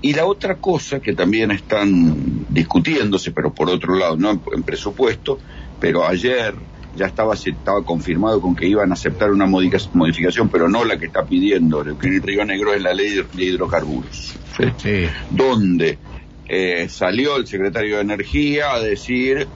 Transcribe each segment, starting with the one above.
Y la otra cosa que también están discutiéndose, pero por otro lado, no en, presupuesto, pero ayer ya estaba, estaba confirmado con que iban a aceptar una modificación, pero no la que está pidiendo el Río Negro, es la ley de hidrocarburos. Donde eh, salió el secretario de Energía a decir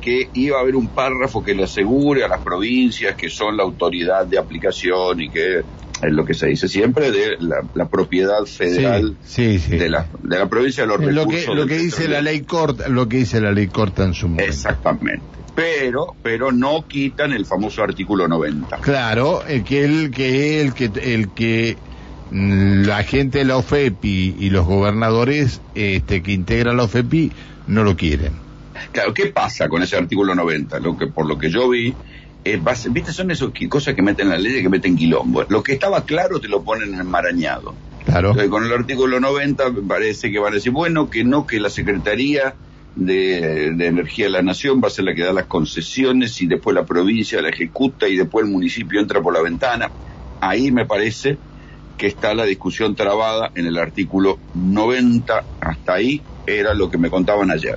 que iba a haber un párrafo que le asegure a las provincias que son la autoridad de aplicación y que es lo que se dice siempre de la, propiedad federal De, la, de la provincia de los lo Que, lo que dice la ley corta, lo que dice la ley corta en su momento. Exactamente. Pero, pero no quitan el famoso artículo 90. Claro, el que el que el que el que mm, la gente de la OFEPI y los gobernadores este que integran la OFEPI no lo quieren. Claro, ¿qué pasa con ese artículo 90? Lo que, por lo que yo vi, eh, viste, son esas cosas que meten en la ley y que meten quilombo. Lo que estaba claro te lo ponen enmarañado. Claro. con el artículo 90 parece que van a decir, bueno, que no, que la Secretaría de, Energía de la Nación va a ser la que da las concesiones y después la provincia la ejecuta y después el municipio entra por la ventana. Ahí me parece que está la discusión trabada en el artículo 90. Hasta ahí era lo que me contaban ayer.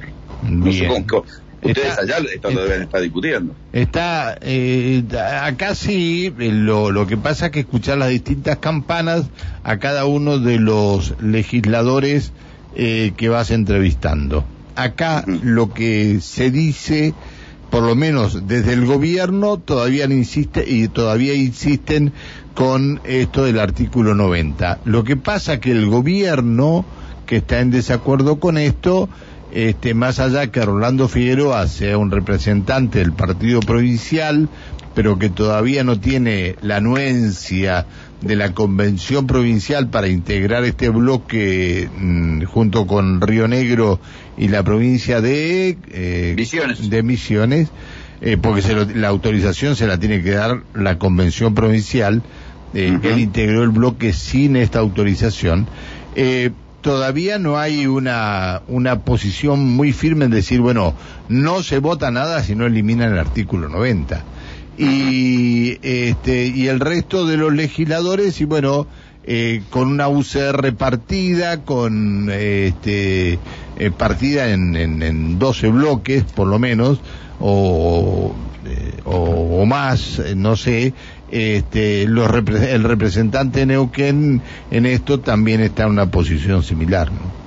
Ustedes allá esto lo deben estar discutiendo. Está, eh, acá sí, eh, lo, lo que pasa es que escuchar las distintas campanas a cada uno de los legisladores eh, que vas entrevistando. Acá lo que se dice, por lo menos desde el gobierno, todavía insiste y todavía insisten con esto del artículo 90. Lo que pasa que el gobierno que está en desacuerdo con esto este, más allá que Rolando Figueroa sea un representante del partido provincial, pero que todavía no tiene la anuencia de la convención provincial para integrar este bloque mm, junto con Río Negro y la provincia de eh, Misiones, de Misiones eh, porque la autorización se la tiene que dar la convención provincial. Eh, Él integró el bloque sin esta autorización. Eh, todavía no hay una, una posición muy firme en decir, bueno, no se vota nada si no eliminan el artículo 90. Y, este, y el resto de los legisladores, y bueno, eh, con una UCR partida, con este, eh, partida en, en, en, 12 bloques, por lo menos, o, eh, o, más, no sé, este, los el representante Neuquén en esto también está en una posición similar. ¿no?